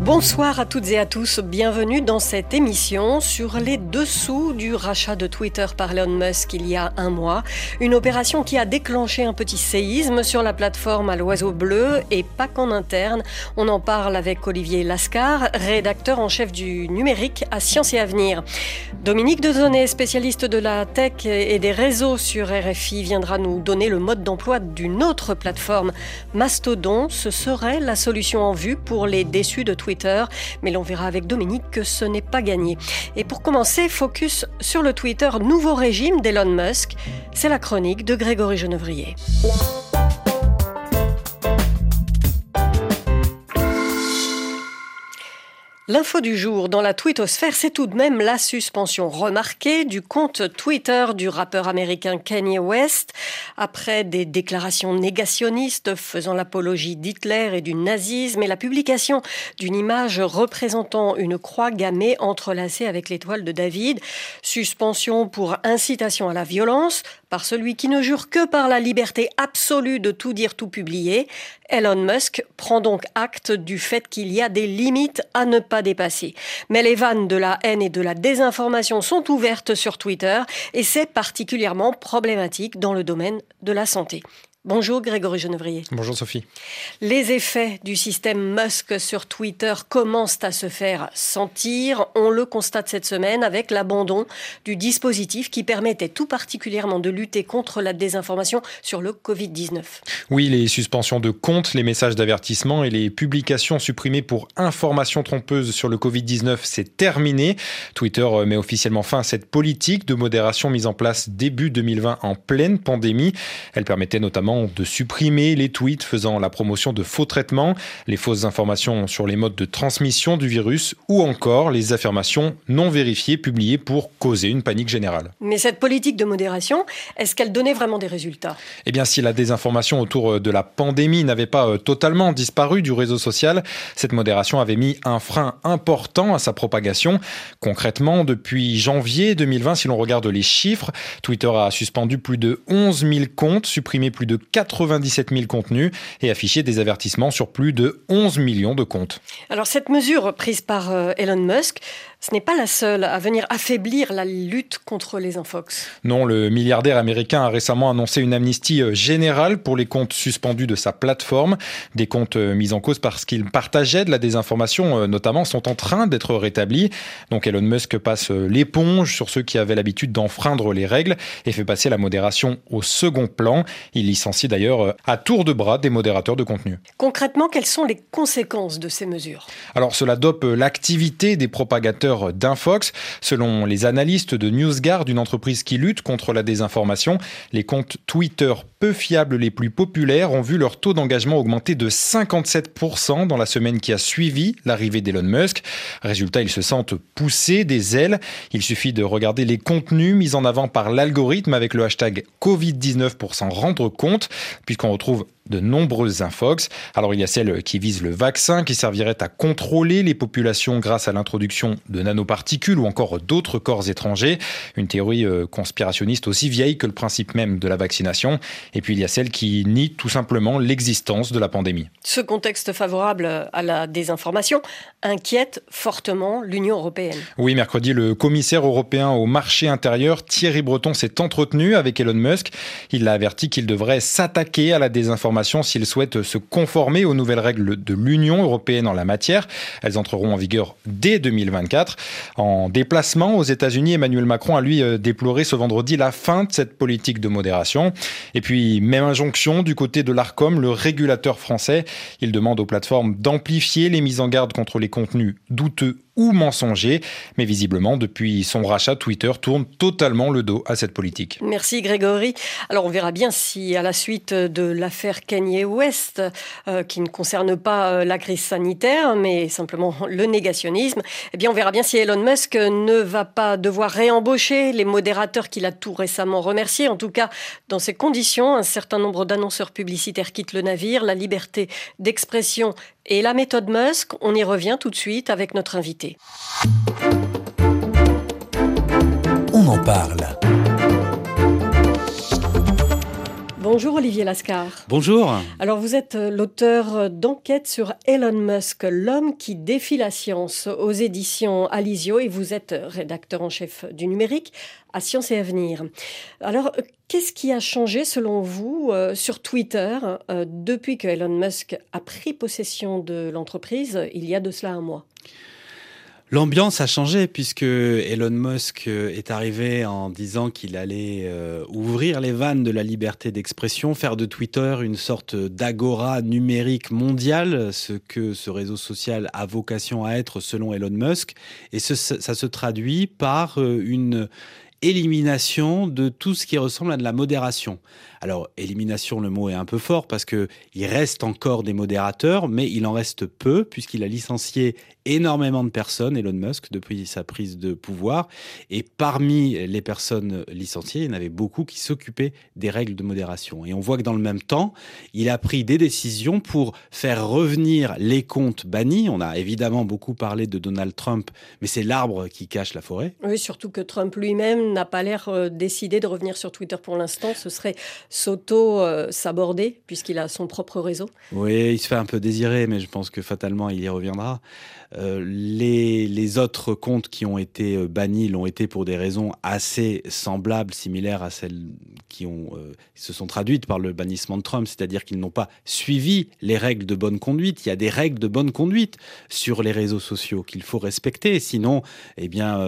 Bonsoir à toutes et à tous, bienvenue dans cette émission sur les dessous du rachat de Twitter par Elon Musk il y a un mois. Une opération qui a déclenché un petit séisme sur la plateforme à l'oiseau bleu et pas qu'en interne. On en parle avec Olivier Lascar, rédacteur en chef du numérique à Sciences et Avenir. Dominique Dezonnet, spécialiste de la tech et des réseaux sur RFI, viendra nous donner le mode d'emploi d'une autre plateforme, Mastodon. Ce serait la solution en vue pour les déçus de Twitter? Mais l'on verra avec Dominique que ce n'est pas gagné. Et pour commencer, focus sur le Twitter nouveau régime d'Elon Musk. C'est la chronique de Grégory Genevrier. L'info du jour dans la twittosphère, c'est tout de même la suspension remarquée du compte Twitter du rappeur américain Kanye West. Après des déclarations négationnistes faisant l'apologie d'Hitler et du nazisme et la publication d'une image représentant une croix gammée entrelacée avec l'étoile de David, suspension pour incitation à la violence par celui qui ne jure que par la liberté absolue de tout dire, tout publier, Elon Musk prend donc acte du fait qu'il y a des limites à ne pas dépasser. Mais les vannes de la haine et de la désinformation sont ouvertes sur Twitter et c'est particulièrement problématique dans le domaine de la santé. Bonjour Grégory Genevrier. Bonjour Sophie. Les effets du système Musk sur Twitter commencent à se faire sentir. On le constate cette semaine avec l'abandon du dispositif qui permettait tout particulièrement de lutter contre la désinformation sur le Covid-19. Oui, les suspensions de comptes, les messages d'avertissement et les publications supprimées pour informations trompeuses sur le Covid-19, c'est terminé. Twitter met officiellement fin à cette politique de modération mise en place début 2020 en pleine pandémie. Elle permettait notamment de supprimer les tweets faisant la promotion de faux traitements, les fausses informations sur les modes de transmission du virus ou encore les affirmations non vérifiées publiées pour causer une panique générale. Mais cette politique de modération, est-ce qu'elle donnait vraiment des résultats? Eh bien, si la désinformation autour de la pandémie n'avait pas euh, totalement disparu du réseau social, cette modération avait mis un frein important à sa propagation. Concrètement, depuis janvier 2020, si l'on regarde les chiffres, Twitter a suspendu plus de 11 000 comptes, supprimé plus de 97 000 contenus et afficher des avertissements sur plus de 11 millions de comptes. Alors cette mesure prise par euh, Elon Musk, ce n'est pas la seule à venir affaiblir la lutte contre les infox. Non, le milliardaire américain a récemment annoncé une amnistie euh, générale pour les comptes suspendus de sa plateforme. Des comptes euh, mis en cause parce qu'ils partageaient de la désinformation, notamment, sont en train d'être rétablis. Donc Elon Musk passe l'éponge sur ceux qui avaient l'habitude d'enfreindre les règles et fait passer la modération au second plan. Il licencie d'ailleurs euh, à tour de bras des modérateurs de contenu. Concrètement, quelles sont les conséquences de ces mesures? Alors cela dope euh, l'activité des propagateurs d'Infox. Selon les analystes de NewsGuard, une entreprise qui lutte contre la désinformation, les comptes Twitter peu fiables les plus populaires ont vu leur taux d'engagement augmenter de 57% dans la semaine qui a suivi l'arrivée d'Elon Musk. Résultat, ils se sentent poussés des ailes. Il suffit de regarder les contenus mis en avant par l'algorithme avec le hashtag Covid-19 pour s'en rendre compte puisqu'on retrouve de nombreuses infox. Alors il y a celles qui visent le vaccin, qui servirait à contrôler les populations grâce à l'introduction de nanoparticules ou encore d'autres corps étrangers. Une théorie euh, conspirationniste aussi vieille que le principe même de la vaccination. Et puis il y a celles qui nient tout simplement l'existence de la pandémie. Ce contexte favorable à la désinformation inquiète fortement l'Union européenne. Oui, mercredi, le commissaire européen au marché intérieur, Thierry Breton, s'est entretenu avec Elon Musk. Il a averti qu'il devrait s'attaquer à la désinformation s'ils souhaitent se conformer aux nouvelles règles de l'Union européenne en la matière. Elles entreront en vigueur dès 2024. En déplacement aux États-Unis, Emmanuel Macron a lui euh, déploré ce vendredi la fin de cette politique de modération. Et puis, même injonction du côté de l'ARCOM, le régulateur français. Il demande aux plateformes d'amplifier les mises en garde contre les contenus douteux ou mensonger. Mais visiblement, depuis son rachat, Twitter tourne totalement le dos à cette politique. Merci Grégory. Alors on verra bien si à la suite de l'affaire Kanye West, euh, qui ne concerne pas euh, la crise sanitaire, mais simplement le négationnisme, eh bien on verra bien si Elon Musk ne va pas devoir réembaucher les modérateurs qu'il a tout récemment remerciés. En tout cas, dans ces conditions, un certain nombre d'annonceurs publicitaires quittent le navire. La liberté d'expression et la méthode Musk, on y revient tout de suite avec notre invité. On en parle. Bonjour Olivier Lascar. Bonjour. Alors vous êtes euh, l'auteur d'enquête sur Elon Musk, l'homme qui défie la science aux éditions Alizio et vous êtes rédacteur en chef du numérique à Science et Avenir. Alors qu'est-ce qui a changé selon vous euh, sur Twitter euh, depuis que Elon Musk a pris possession de l'entreprise il y a de cela un mois? L'ambiance a changé puisque Elon Musk euh, est arrivé en disant qu'il allait euh, ouvrir les vannes de la liberté d'expression, faire de Twitter une sorte d'agora numérique mondiale, ce que ce réseau social a vocation à être selon Elon Musk. Et ça se traduit par euh, une élimination de tout ce qui ressemble à de la modération. Alors, élimination, le mot est un peu fort parce que il reste encore des modérateurs, mais il en reste peu puisqu'il a licencié énormément de personnes, Elon Musk, depuis sa prise de pouvoir. Et parmi les personnes licenciées, il y en avait beaucoup qui s'occupaient des règles de modération. Et on voit que dans le même temps, il a pris des décisions pour faire revenir les comptes bannis. On a évidemment beaucoup parlé de Donald Trump, mais c'est l'arbre qui cache la forêt. Oui, surtout que Trump lui-même n'a pas l'air euh, décidé de revenir sur Twitter pour l'instant. Ce serait s'auto-saborder, puisqu'il a son propre réseau. Oui, il se fait un peu désirer, mais je pense que fatalement, il y reviendra. Euh, les, les, autres comptes qui ont été euh, bannis l'ont été pour des raisons assez semblables, similaires à celles qui ont, euh, se sont traduites par le bannissement de Trump, c'est-à-dire qu'ils n'ont pas suivi les règles de bonne conduite. Il y a des règles de bonne conduite sur les réseaux sociaux qu'il faut respecter. Sinon, eh bien,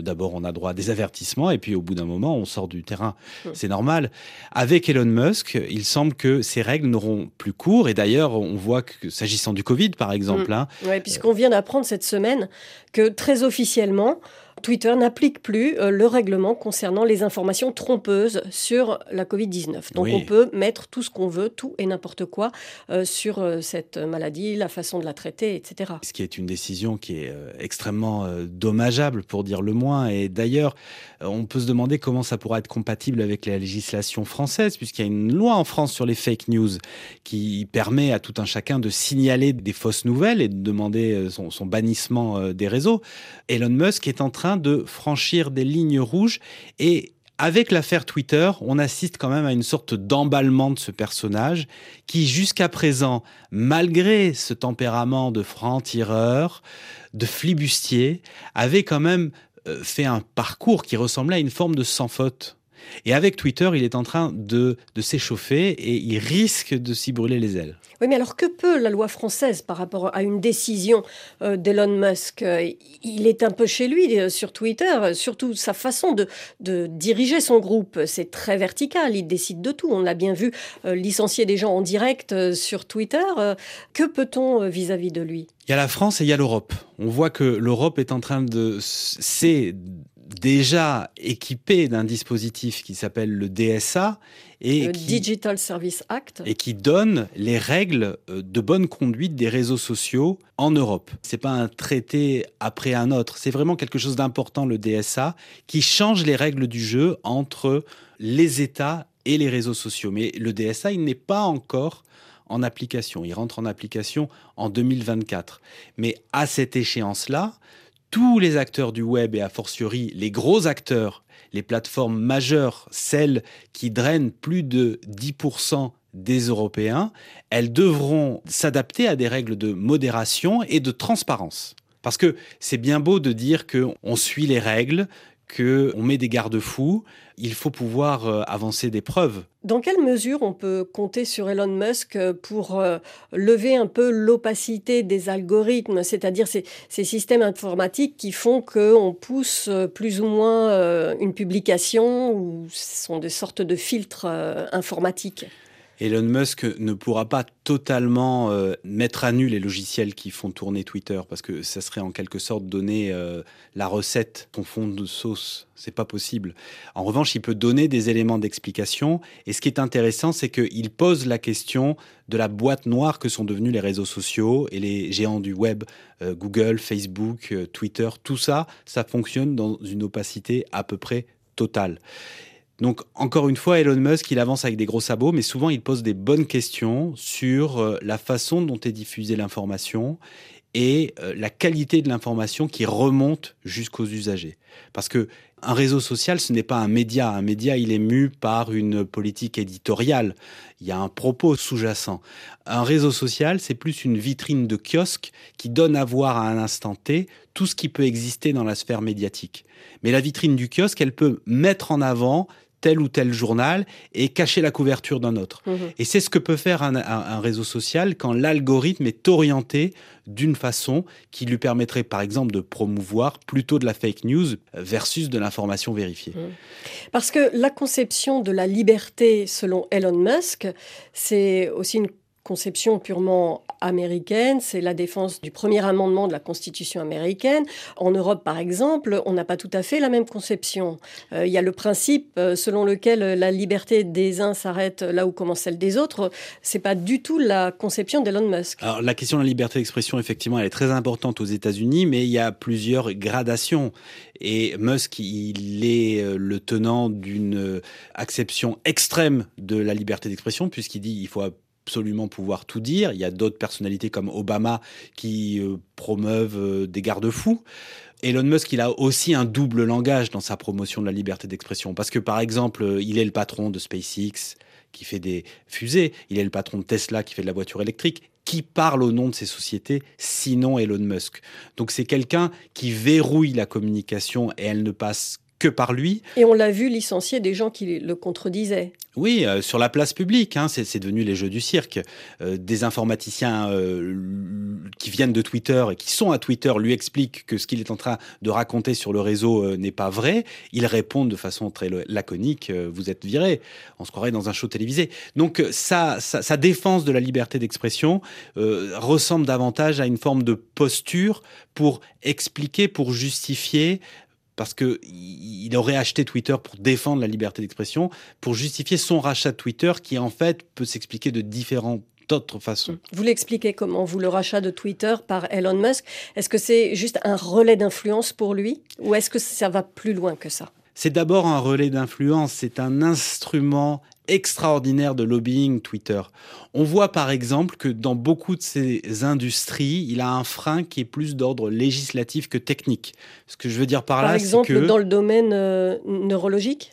d'abord on a droit à des avertissements et puis au bout d'un moment on sort du terrain. C'est normal. Avec Elon Musk, il semble que ces règles n'auront plus cours. Et d'ailleurs, on voit que s'agissant du Covid, par exemple, mm. hein, ouais, puisqu'on vient apprendre cette semaine que très officiellement, Twitter n'applique plus euh, le règlement concernant les informations trompeuses sur la Covid-19. Donc on peut mettre tout ce qu'on veut, tout et n'importe quoi euh, sur euh, cette maladie, la façon de la traiter, etc. Ce qui est une décision qui est extrêmement dommageable pour dire le moins. Et d'ailleurs, on peut se demander comment ça pourra être compatible avec la législation française, puisqu'il y a une loi en France sur les fake news qui permet à tout un chacun de signaler des fausses nouvelles et de demander son, son bannissement des réseaux. Elon Musk est en train de franchir des lignes rouges et avec l'affaire Twitter, on assiste quand même à une sorte d'emballement de ce personnage qui, jusqu'à présent, malgré ce tempérament de franc-tireur, de flibustier, avait quand même euh, fait un parcours qui ressemblait à une forme de sans faute. Et avec Twitter, il est en train de, s'échauffer et il risque de s'y brûler les ailes. Oui, mais alors que peut la loi française par rapport à une décision euh, d'Elon Musk Il est un peu chez lui euh, sur Twitter, surtout sa façon de, diriger son groupe. C'est très vertical, il décide de tout. On l'a bien vu euh, licencier des gens en direct sur Twitter. que peut-on vis-à-vis de lui? Il y a la France et il y a l'Europe. On voit que l'Europe est en train de... C'est déjà équipé d'un dispositif qui s'appelle le DSA et le Digital Service Act et qui donne les règles euh, de bonne conduite des réseaux sociaux en Europe. C'est pas un traité après un autre, c'est vraiment quelque chose d'important le DSA qui change les règles du jeu entre les États et les réseaux sociaux. Mais le DSA, il n'est pas encore en application. Il rentre en application en 2024. Mais à cette échéance-là, tous les acteurs du web et a fortiori les gros acteurs, les plateformes majeures, celles qui drainent plus de 10% des Européens, elles devront s'adapter à des règles de modération et de transparence. Parce que c'est bien beau de dire qu'on suit les règles, qu'on met des garde-fous, il faut pouvoir euh, avancer des preuves. Dans quelle mesure on peut compter sur Elon Musk pour euh, lever un peu l'opacité des algorithmes, c'est-à-dire ces, systèmes informatiques qui font qu'on pousse euh, plus ou moins une publication ou sont des sortes de filtres informatiques? Elon Musk ne pourra pas totalement euh, mettre à nu les logiciels qui font tourner Twitter parce que ça serait en quelque sorte donner euh, la recette, ton fond de sauce. C'est pas possible. En revanche, il peut donner des éléments d'explication. Et ce qui est intéressant, c'est qu'il pose la question de la boîte noire que sont devenus les réseaux sociaux et les géants du web, euh, Google, Facebook, Twitter. Tout ça, ça fonctionne dans une opacité à peu près totale. Donc, encore une fois, Elon Musk, il avance avec des gros sabots, mais souvent, il pose des bonnes questions sur euh, la façon dont est diffusée l'information et euh, la qualité de l'information qui remonte jusqu'aux usagers. Parce que un réseau social, ce n'est pas un média. Un média, il est mu par une politique éditoriale. Il y a un propos sous-jacent. Un réseau social, c'est plus une vitrine de kiosque qui donne à voir à un instant T tout ce qui peut exister dans la sphère médiatique. Mais la vitrine du kiosque, elle peut mettre en avant tel ou tel journal et cacher la couverture d'un autre. Mhm. Et c'est ce que peut faire un, réseau social quand l'algorithme est orienté d'une façon qui lui permettrait par exemple de promouvoir plutôt de la fake news versus de l'information vérifiée. Mhm. Parce que la conception de la liberté selon Elon Musk, c'est aussi une conception purement américaine, c'est la défense du premier amendement de la Constitution américaine. En Europe, par exemple, on n'a pas tout à fait la même conception. Euh, il y a le principe euh, selon lequel la liberté des uns s'arrête là où commence celle des autres. C'est pas du tout la conception d'Elon Musk. Alors, la question de la liberté d'expression, effectivement, elle est très importante aux États-Unis, mais il y a plusieurs gradations. Et Musk, il est euh, le tenant d'une acception extrême de la liberté d'expression, puisqu'il dit il faut absolument pouvoir tout dire. Il y a d'autres personnalités comme Obama qui euh, promeuvent euh, des garde-fous. Elon Musk, il a aussi un double langage dans sa promotion de la liberté d'expression. Parce que, par exemple, euh, il est le patron de SpaceX qui fait des fusées. Il est le patron de Tesla qui fait de la voiture électrique. Qui parle au nom de ces sociétés, sinon Elon Musk? Donc c'est quelqu'un qui verrouille la communication et elle ne passe que par lui. Et on l'a vu licencier des gens qui le contredisaient. Oui, euh, sur la place publique, hein, c'est devenu les jeux du cirque. Euh, des informaticiens euh, qui viennent de Twitter et qui sont à Twitter lui expliquent que ce qu'il est en train de raconter sur le réseau n'est pas vrai. Ils répondent de façon très laconique "Vous êtes viré". On se croirait dans un show télévisé. Donc sa, sa défense de la liberté d'expression ressemble davantage à une forme de posture pour expliquer, pour justifier parce qu'il aurait acheté Twitter pour défendre la liberté d'expression, pour justifier son rachat de Twitter, qui en fait peut s'expliquer de différentes autres façons. Vous l'expliquez comment, vous, le rachat de Twitter par Elon Musk? Est-ce que c'est juste un relais d'influence pour lui? Ou est-ce que ça va plus loin que ça? C'est d'abord un relais d'influence, c'est un instrument extraordinaire de lobbying Twitter. On voit par exemple que dans beaucoup de ces industries, il a un frein qui est plus d'ordre législatif que technique. Ce que je veux dire par, là, c'est que... Par exemple, dans le domaine euh, neurologique?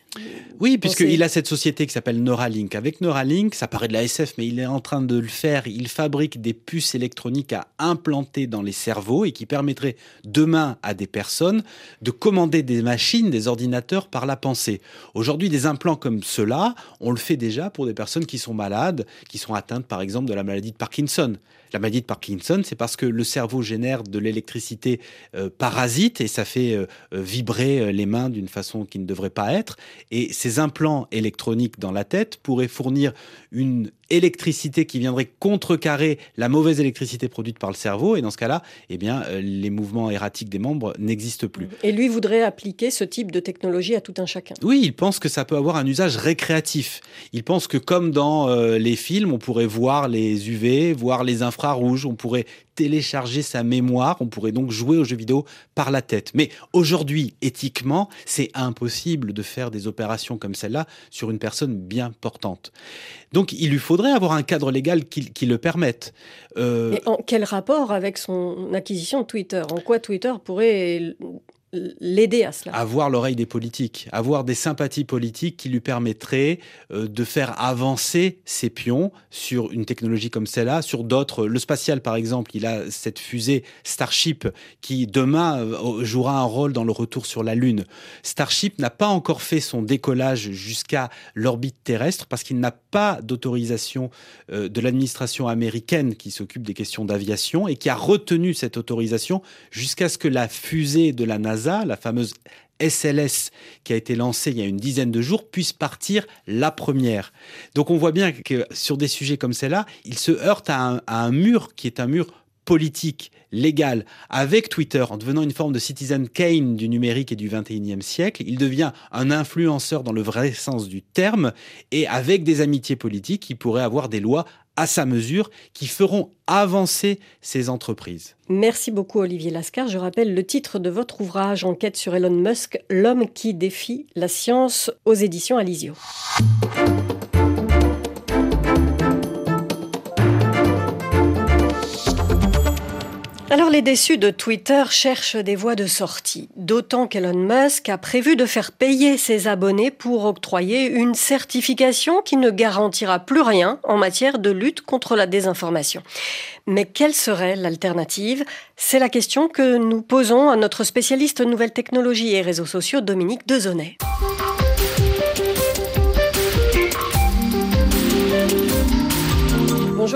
Oui, puisqu'il a cette société qui s'appelle Neuralink. Avec Neuralink, ça paraît de la SF, mais il est en train de le faire. Il fabrique des puces électroniques à implanter dans les cerveaux et qui permettraient demain à des personnes de commander des machines, des ordinateurs par la pensée. Aujourd'hui, des implants comme ceux-là, on le fait déjà pour des personnes qui sont malades, qui sont atteintes par exemple de la maladie de Parkinson. La maladie de Parkinson, c'est parce que le cerveau génère de l'électricité euh, parasite et ça fait euh, euh, vibrer les mains d'une façon qui ne devrait pas être. Et ces implants électroniques dans la tête pourraient fournir une électricité qui viendrait contrecarrer la mauvaise électricité produite par le cerveau. Et dans ce cas-là, eh bien, les mouvements erratiques des membres n'existent plus. Et lui voudrait appliquer ce type de technologie à tout un chacun. Oui, il pense que ça peut avoir un usage récréatif. Il pense que comme dans les films, on pourrait voir les UV, voir les infrarouges, on pourrait télécharger sa mémoire, on pourrait donc jouer aux jeux vidéo par la tête. Mais aujourd'hui, éthiquement, c'est impossible de faire des opérations comme celle-là sur une personne bien portante. Donc il lui faudrait avoir un cadre légal qui, le permette. Euh... en quel rapport avec son acquisition de Twitter? En quoi Twitter pourrait l'aider à cela. Avoir l'oreille des politiques, avoir des sympathies politiques qui lui permettraient euh, de faire avancer ses pions sur une technologie comme celle-là, sur d'autres. Le spatial, par exemple, il a cette fusée Starship qui demain euh, jouera un rôle dans le retour sur la Lune. Starship n'a pas encore fait son décollage jusqu'à l'orbite terrestre parce qu'il n'a pas d'autorisation euh, de l'administration américaine qui s'occupe des questions d'aviation et qui a retenu cette autorisation jusqu'à ce que la fusée de la NASA la fameuse SLS qui a été lancée il y a une dizaine de jours, puisse partir la première. Donc on voit bien que sur des sujets comme celle-là, il se heurte à un, mur qui est un mur politique, légal, avec Twitter, en devenant une forme de Citizen Kane du numérique et du 21e siècle, il devient un influenceur dans le vrai sens du terme, et avec des amitiés politiques, il pourrait avoir des lois à sa mesure qui feront avancer ces entreprises. Merci beaucoup Olivier Lascar. Je rappelle le titre de votre ouvrage Enquête sur Elon Musk, L'homme qui défie la science aux éditions Alizio. Alors les déçus de Twitter cherchent des voies de sortie, d'autant qu'Elon Musk a prévu de faire payer ses abonnés pour octroyer une certification qui ne garantira plus rien en matière de lutte contre la désinformation. Mais quelle serait l'alternative? C'est la question que nous posons à notre spécialiste nouvelles technologies et réseaux sociaux Dominique Dezonnet.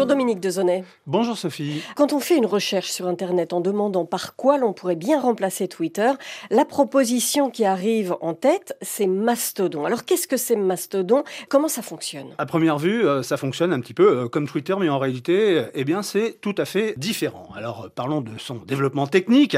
Bonjour Dominique Dezonnet. Bonjour Sophie. Quand on fait une recherche sur Internet en demandant par quoi l'on pourrait bien remplacer Twitter, la proposition qui arrive en tête, c'est Mastodon. Alors qu'est-ce que c'est Mastodon? Comment ça fonctionne? À première vue, euh, ça fonctionne un petit peu euh, comme Twitter, mais en réalité, eh bien, c'est tout à fait différent. Alors parlons de son développement technique.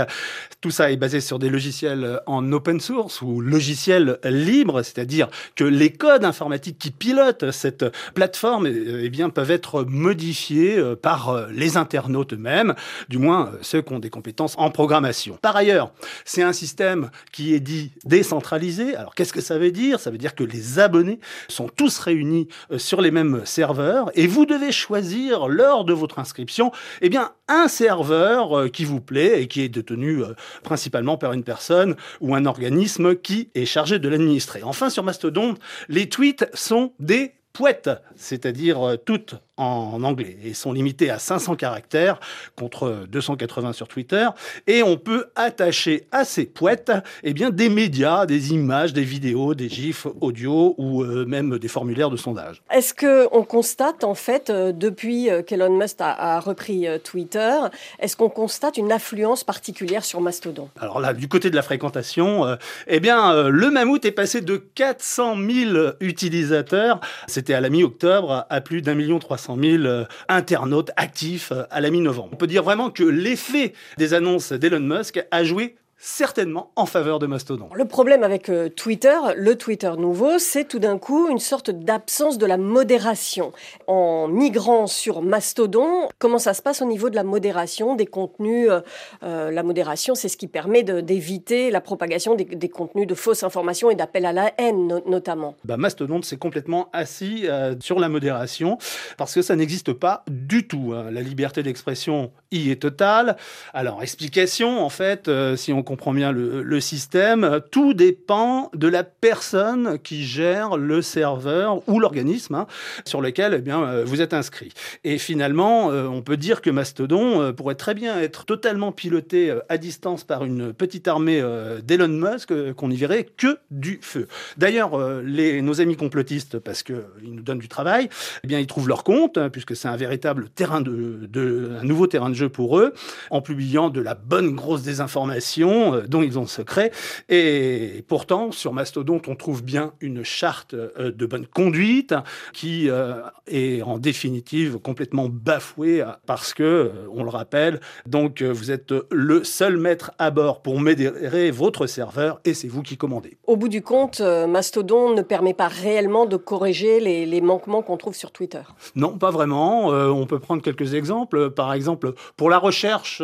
Tout ça est basé sur des logiciels en open source ou logiciels libres, c'est-à-dire que les codes informatiques qui pilotent cette plateforme eh bien, peuvent être modifiés euh, par euh, les internautes eux-mêmes, du moins euh, ceux qui ont des compétences en programmation. Par ailleurs, c'est un système qui est dit décentralisé. Alors qu'est-ce que ça veut dire? Ça veut dire que les abonnés sont tous réunis sur les mêmes serveurs et vous devez choisir lors de votre inscription eh bien, un serveur qui vous plaît et qui est détenu principalement par une personne ou un organisme qui est chargé de l'administrer. Enfin, sur Mastodon, les tweets sont des poètes, c'est-à-dire toutes en anglais et sont limités à 500 caractères contre 280 sur Twitter et on peut attacher à ces poètes eh bien des médias, des images, des vidéos, des gifs audio ou euh, même des formulaires de sondage. Est-ce que on constate en fait euh, depuis euh, qu'Elon Musk a, repris Twitter, est-ce qu'on constate une affluence particulière sur Mastodon? Alors là du côté de la fréquentation, eh bien le mammouth est passé de 400 000 utilisateurs, c'était à la mi-octobre à plus d'un million trois 100 000 euh, internautes actifs euh, à la mi-novembre. On peut dire vraiment que l'effet des annonces d'Elon Musk a joué certainement en faveur de Mastodon. Le problème avec euh, Twitter, le Twitter nouveau, c'est tout d'un coup une sorte d'absence de la modération. En migrant sur Mastodon, comment ça se passe au niveau de la modération des contenus euh, euh, La modération, c'est ce qui permet d'éviter la propagation des, contenus de fausses informations et d'appel à la haine notamment. Bah, Mastodon s'est complètement assis sur la modération parce que ça n'existe pas du tout. Hein. La liberté d'expression y est totale. Alors explication, en fait, si on comprend bien le, système, tout dépend de la personne qui gère le serveur ou l'organisme hein, sur lequel eh bien, euh, vous êtes inscrit. Et finalement, euh, on peut dire que Mastodon euh, pourrait très bien être totalement piloté à distance par une petite armée d'Elon Musk qu'on n'y verrait que du feu. D'ailleurs, nos amis complotistes, parce qu'ils nous donnent du travail, eh bien, ils trouvent leur compte, hein, puisque c'est un véritable terrain de, de, un nouveau terrain de jeu pour eux, en publiant de la bonne grosse désinformation euh, dont ils ont le secret. Et pourtant, sur Mastodon, on trouve bien une charte euh, de bonne conduite qui euh, est en définitive complètement bafouée parce que, on le rappelle, donc vous êtes le seul maître à bord pour modérer votre serveur et c'est vous qui commandez. Au bout du compte, Mastodon ne permet pas réellement de corriger les, les manquements qu'on trouve sur Twitter. Non, pas vraiment. on peut prendre quelques exemples. Par exemple, pour la recherche,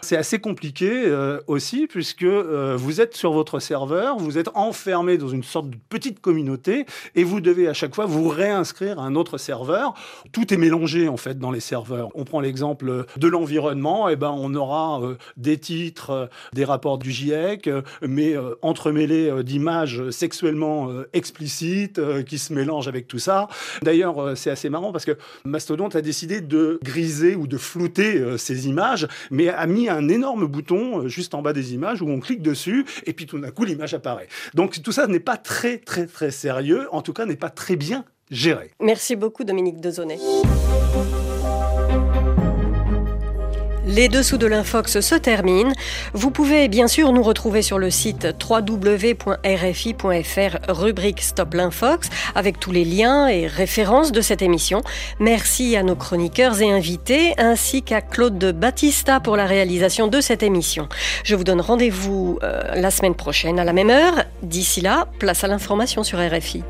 c'est assez compliqué aussi puisque euh, vous êtes sur votre serveur, vous êtes enfermé dans une sorte de petite communauté et vous devez à chaque fois vous réinscrire à un autre serveur. Tout est mélangé en fait dans les serveurs. On prend l'exemple de l'environnement, et eh ben on aura euh, des titres, euh, des rapports du GIEC, mais entremêlés d'images sexuellement explicites qui se mélangent avec tout ça. D'ailleurs, c'est assez marrant parce que Mastodon a décidé de griser ou de flouter ces images, mais a mis un énorme bouton juste en bas des images où on clique dessus et puis tout d'un coup l'image apparaît. Donc tout ça n'est pas très très très sérieux, en tout cas n'est pas très bien géré. Merci beaucoup Dominique Dezonnet. Les dessous de l'infox se terminent. Vous pouvez bien sûr nous retrouver sur le site www.rfi.fr rubrique Stop l'infox avec tous les liens et références de cette émission. Merci à nos chroniqueurs et invités ainsi qu'à Claude Battista pour la réalisation de cette émission. Je vous donne rendez-vous euh, la semaine prochaine à la même heure. D'ici là, place à l'information sur RFI.